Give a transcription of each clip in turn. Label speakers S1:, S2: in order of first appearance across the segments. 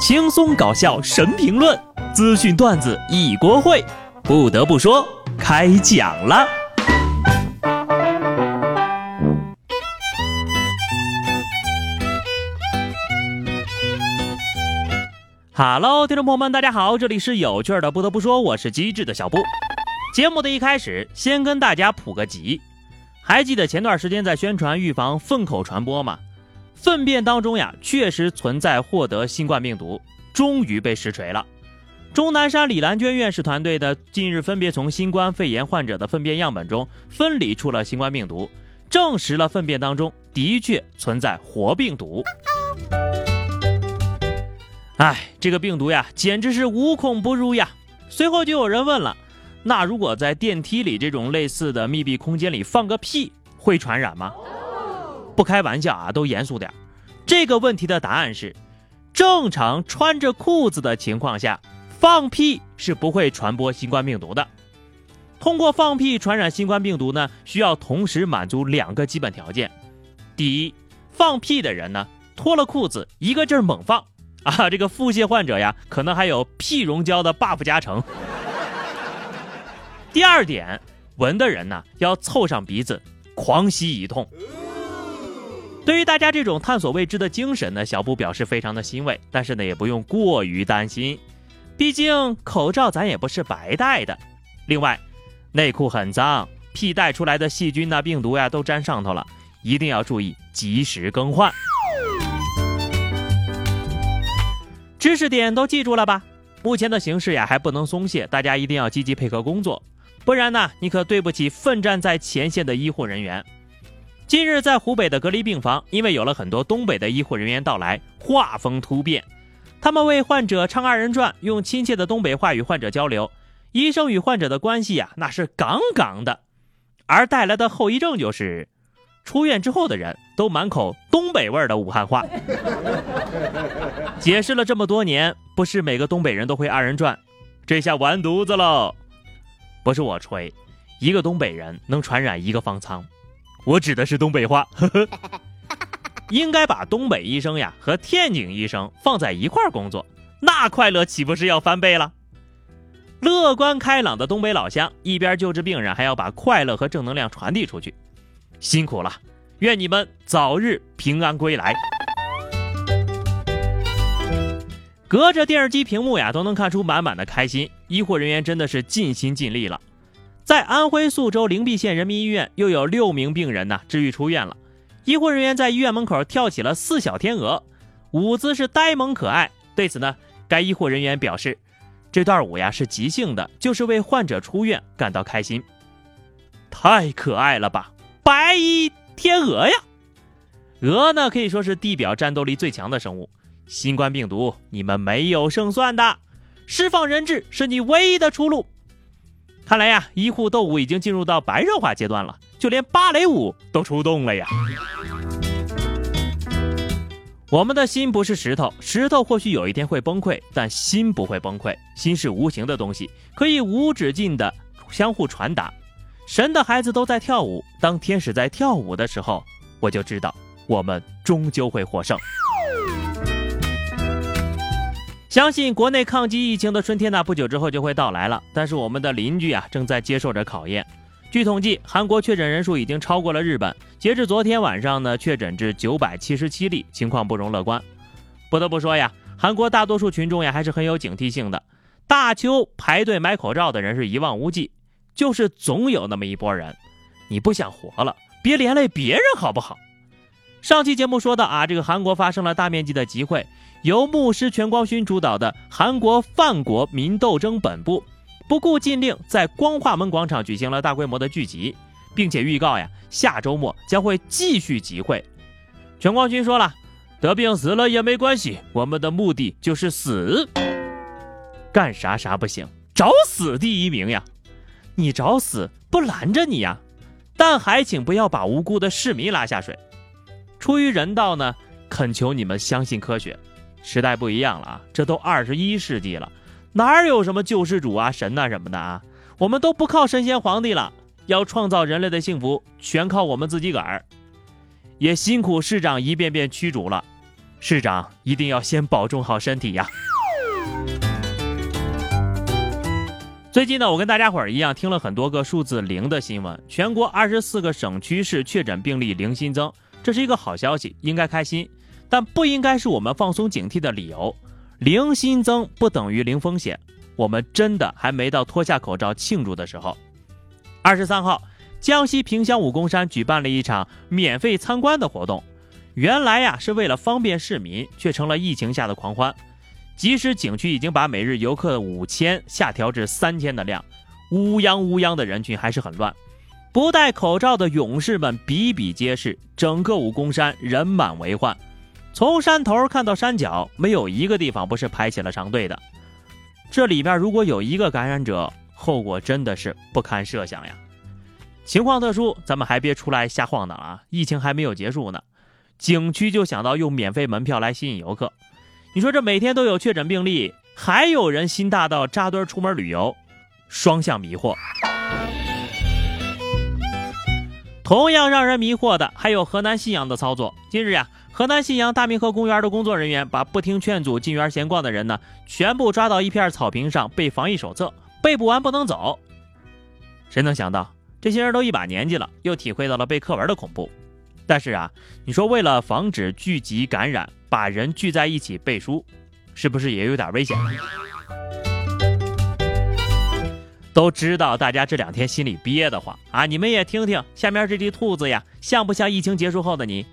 S1: 轻松搞笑神评论，资讯段子一锅烩。不得不说，开讲了。Hello，听众朋友们，大家好，这里是有趣的。不得不说，我是机智的小布。节目的一开始，先跟大家普个及。还记得前段时间在宣传预防粪口传播吗？粪便当中呀，确实存在获得新冠病毒，终于被实锤了。钟南山李兰娟院士团队的近日分别从新冠肺炎患者的粪便样本中分离出了新冠病毒，证实了粪便当中的确存在活病毒。哎，这个病毒呀，简直是无孔不入呀！随后就有人问了，那如果在电梯里这种类似的密闭空间里放个屁，会传染吗？不开玩笑啊，都严肃点。这个问题的答案是：正常穿着裤子的情况下，放屁是不会传播新冠病毒的。通过放屁传染新冠病毒呢，需要同时满足两个基本条件：第一，放屁的人呢脱了裤子一个劲儿猛放啊，这个腹泻患者呀可能还有屁溶胶的 buff 加成；第二点，闻的人呢要凑上鼻子狂吸一通。对于大家这种探索未知的精神呢，小布表示非常的欣慰，但是呢也不用过于担心，毕竟口罩咱也不是白戴的。另外，内裤很脏，屁带出来的细菌呐、病毒呀都粘上头了，一定要注意及时更换。知识点都记住了吧？目前的形势呀还不能松懈，大家一定要积极配合工作，不然呢你可对不起奋战在前线的医护人员。近日，在湖北的隔离病房，因为有了很多东北的医护人员到来，画风突变。他们为患者唱二人转，用亲切的东北话与患者交流。医生与患者的关系呀，那是杠杠的。而带来的后遗症就是，出院之后的人都满口东北味的武汉话。解释了这么多年，不是每个东北人都会二人转，这下完犊子喽！不是我吹，一个东北人能传染一个方舱。我指的是东北话，呵呵，应该把东北医生呀和天津医生放在一块儿工作，那快乐岂不是要翻倍了？乐观开朗的东北老乡，一边救治病人，还要把快乐和正能量传递出去，辛苦了！愿你们早日平安归来。隔着电视机屏幕呀，都能看出满满的开心，医护人员真的是尽心尽力了。在安徽宿州灵璧县人民医院，又有六名病人呢治愈出院了。医护人员在医院门口跳起了四小天鹅，舞姿是呆萌可爱。对此呢，该医护人员表示，这段舞呀是即兴的，就是为患者出院感到开心。太可爱了吧，白衣天鹅呀！鹅呢可以说是地表战斗力最强的生物，新冠病毒你们没有胜算的，释放人质是你唯一的出路。看来呀，医护斗舞已经进入到白热化阶段了，就连芭蕾舞都出动了呀。我们的心不是石头，石头或许有一天会崩溃，但心不会崩溃。心是无形的东西，可以无止境的相互传达。神的孩子都在跳舞，当天使在跳舞的时候，我就知道我们终究会获胜。相信国内抗击疫情的春天呢，不久之后就会到来了。但是我们的邻居啊，正在接受着考验。据统计，韩国确诊人数已经超过了日本。截至昨天晚上呢，确诊至九百七十七例，情况不容乐观。不得不说呀，韩国大多数群众呀，还是很有警惕性的。大邱排队买口罩的人是一望无际，就是总有那么一波人，你不想活了，别连累别人好不好？上期节目说到啊，这个韩国发生了大面积的集会。由牧师全光勋主导的韩国犯国民斗争本部，不顾禁令，在光化门广场举行了大规模的聚集，并且预告呀，下周末将会继续集会。全光勋说了，得病死了也没关系，我们的目的就是死，干啥啥不行，找死第一名呀！你找死不拦着你呀，但还请不要把无辜的市民拉下水。出于人道呢，恳求你们相信科学。时代不一样了啊，这都二十一世纪了，哪有什么救世主啊、神呐什么的啊？我们都不靠神仙皇帝了，要创造人类的幸福，全靠我们自己个儿。也辛苦市长一遍遍驱逐了，市长一定要先保重好身体呀。最近呢，我跟大家伙儿一样听了很多个数字零的新闻，全国二十四个省区市确诊病例零新增，这是一个好消息，应该开心，但不应该是我们放松警惕的理由。零新增不等于零风险，我们真的还没到脱下口罩庆祝的时候。二十三号，江西萍乡武功山举办了一场免费参观的活动，原来呀是为了方便市民，却成了疫情下的狂欢。即使景区已经把每日游客五千下调至三千的量，乌泱乌泱的人群还是很乱。不戴口罩的勇士们比比皆是，整个武功山人满为患。从山头看到山脚，没有一个地方不是排起了长队的。这里边如果有一个感染者，后果真的是不堪设想呀。情况特殊，咱们还别出来瞎晃荡啊！疫情还没有结束呢，景区就想到用免费门票来吸引游客。你说这每天都有确诊病例，还有人心大到扎堆出门旅游，双向迷惑。同样让人迷惑的还有河南信阳的操作。近日呀，河南信阳大明河公园的工作人员把不听劝阻进园闲逛的人呢，全部抓到一片草坪上背防疫手册，背不完不能走。谁能想到这些人都一把年纪了，又体会到了背课文的恐怖。但是啊，你说为了防止聚集感染。把人聚在一起背书，是不是也有点危险？都知道大家这两天心里憋得慌啊！你们也听听下面这只兔子呀，像不像疫情结束后的你？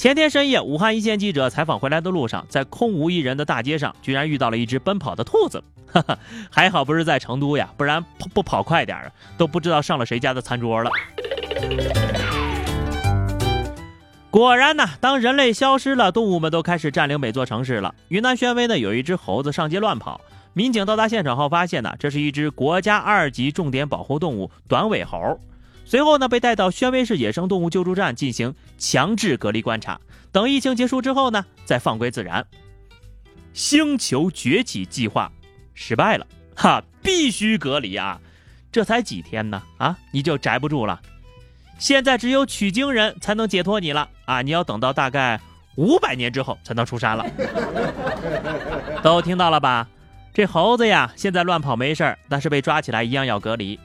S1: 前天深夜，武汉一线记者采访回来的路上，在空无一人的大街上，居然遇到了一只奔跑的兔子。哈哈，还好不是在成都呀，不然不跑快点都不知道上了谁家的餐桌了。果然呢，当人类消失了，动物们都开始占领每座城市了。云南宣威呢，有一只猴子上街乱跑，民警到达现场后发现呢，这是一只国家二级重点保护动物短尾猴。随后呢，被带到宣威市野生动物救助站进行强制隔离观察，等疫情结束之后呢，再放归自然。星球崛起计划失败了，哈，必须隔离啊！这才几天呢，啊，你就宅不住了。现在只有取经人才能解脱你了啊！你要等到大概五百年之后才能出山了。都听到了吧？这猴子呀，现在乱跑没事儿，但是被抓起来一样要隔离。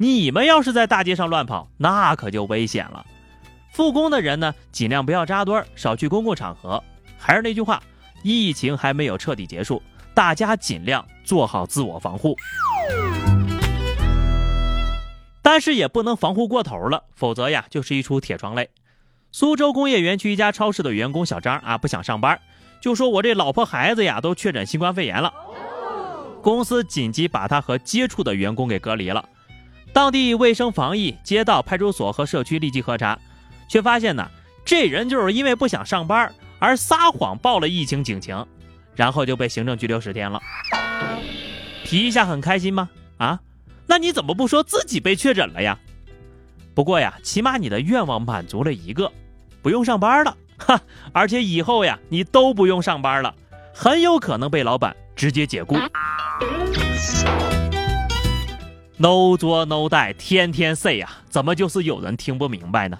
S1: 你们要是在大街上乱跑，那可就危险了。复工的人呢，尽量不要扎堆，少去公共场合。还是那句话，疫情还没有彻底结束，大家尽量做好自我防护。但是也不能防护过头了，否则呀就是一出铁窗泪。苏州工业园区一家超市的员工小张啊不想上班，就说我这老婆孩子呀都确诊新冠肺炎了，公司紧急把他和接触的员工给隔离了。当地卫生防疫、街道、派出所和社区立即核查，却发现呢这人就是因为不想上班而撒谎报了疫情警情，然后就被行政拘留十天了。皮一下很开心吗？啊？那你怎么不说自己被确诊了呀？不过呀，起码你的愿望满足了一个，不用上班了，哈！而且以后呀，你都不用上班了，很有可能被老板直接解雇。No 作 No 带，天天 say 呀，怎么就是有人听不明白呢？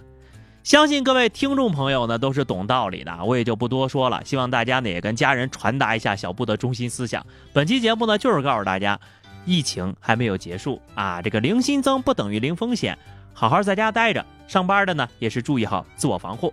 S1: 相信各位听众朋友呢都是懂道理的，我也就不多说了。希望大家呢也跟家人传达一下小布的中心思想。本期节目呢就是告诉大家。疫情还没有结束啊！这个零新增不等于零风险，好好在家待着。上班的呢，也是注意好自我防护。